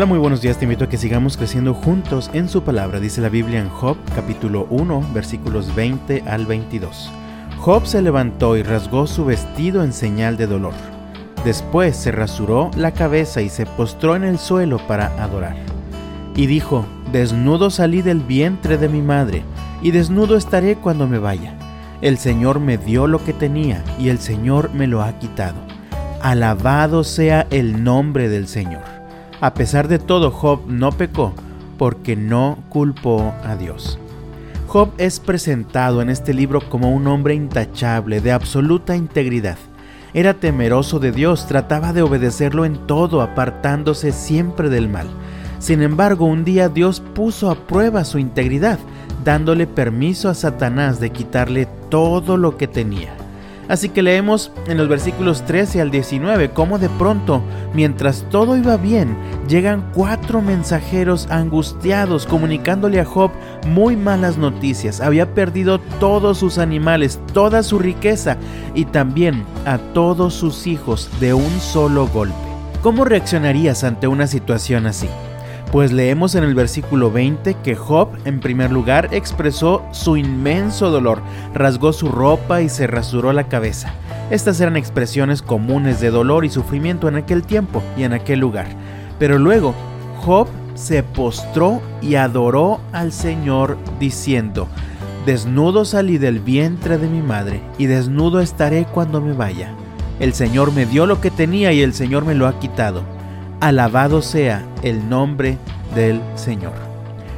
Hola, muy buenos días. Te invito a que sigamos creciendo juntos en su palabra. Dice la Biblia en Job, capítulo 1, versículos 20 al 22. Job se levantó y rasgó su vestido en señal de dolor. Después se rasuró la cabeza y se postró en el suelo para adorar. Y dijo, Desnudo salí del vientre de mi madre, y desnudo estaré cuando me vaya. El Señor me dio lo que tenía, y el Señor me lo ha quitado. Alabado sea el nombre del Señor. A pesar de todo, Job no pecó porque no culpó a Dios. Job es presentado en este libro como un hombre intachable, de absoluta integridad. Era temeroso de Dios, trataba de obedecerlo en todo, apartándose siempre del mal. Sin embargo, un día Dios puso a prueba su integridad, dándole permiso a Satanás de quitarle todo lo que tenía. Así que leemos en los versículos 13 al 19 cómo de pronto, mientras todo iba bien, llegan cuatro mensajeros angustiados comunicándole a Job muy malas noticias. Había perdido todos sus animales, toda su riqueza y también a todos sus hijos de un solo golpe. ¿Cómo reaccionarías ante una situación así? Pues leemos en el versículo 20 que Job, en primer lugar, expresó su inmenso dolor, rasgó su ropa y se rasuró la cabeza. Estas eran expresiones comunes de dolor y sufrimiento en aquel tiempo y en aquel lugar. Pero luego, Job se postró y adoró al Señor diciendo, Desnudo salí del vientre de mi madre, y desnudo estaré cuando me vaya. El Señor me dio lo que tenía y el Señor me lo ha quitado Alabado sea el nombre del Señor.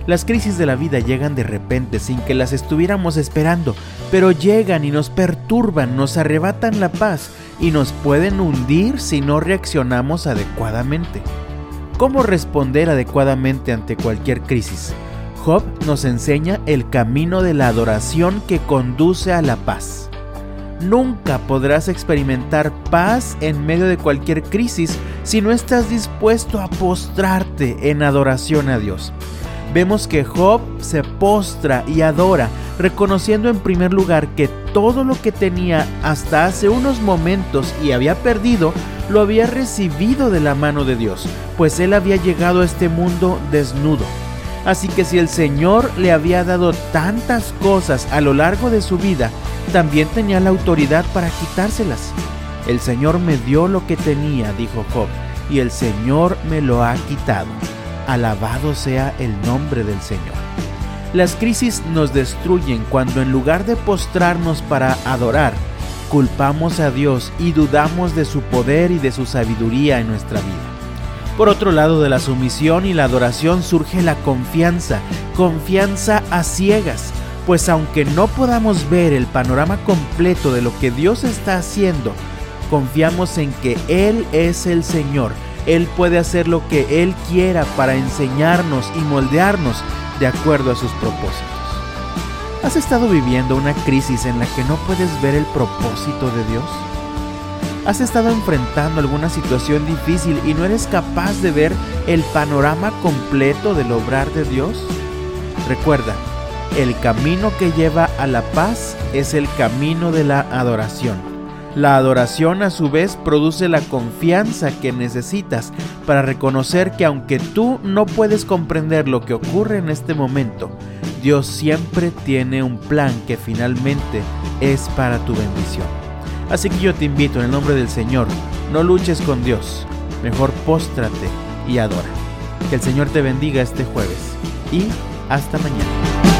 Las crisis de la vida llegan de repente sin que las estuviéramos esperando, pero llegan y nos perturban, nos arrebatan la paz y nos pueden hundir si no reaccionamos adecuadamente. ¿Cómo responder adecuadamente ante cualquier crisis? Job nos enseña el camino de la adoración que conduce a la paz. Nunca podrás experimentar paz en medio de cualquier crisis si no estás dispuesto a postrarte en adoración a Dios. Vemos que Job se postra y adora, reconociendo en primer lugar que todo lo que tenía hasta hace unos momentos y había perdido, lo había recibido de la mano de Dios, pues él había llegado a este mundo desnudo. Así que si el Señor le había dado tantas cosas a lo largo de su vida, también tenía la autoridad para quitárselas. El Señor me dio lo que tenía, dijo Job, y el Señor me lo ha quitado. Alabado sea el nombre del Señor. Las crisis nos destruyen cuando en lugar de postrarnos para adorar, culpamos a Dios y dudamos de su poder y de su sabiduría en nuestra vida. Por otro lado de la sumisión y la adoración surge la confianza, confianza a ciegas, pues aunque no podamos ver el panorama completo de lo que Dios está haciendo, confiamos en que Él es el Señor. Él puede hacer lo que Él quiera para enseñarnos y moldearnos de acuerdo a sus propósitos. ¿Has estado viviendo una crisis en la que no puedes ver el propósito de Dios? ¿Has estado enfrentando alguna situación difícil y no eres capaz de ver el panorama completo del obrar de Dios? Recuerda, el camino que lleva a la paz es el camino de la adoración. La adoración a su vez produce la confianza que necesitas para reconocer que aunque tú no puedes comprender lo que ocurre en este momento, Dios siempre tiene un plan que finalmente es para tu bendición. Así que yo te invito en el nombre del Señor, no luches con Dios, mejor póstrate y adora. Que el Señor te bendiga este jueves y hasta mañana.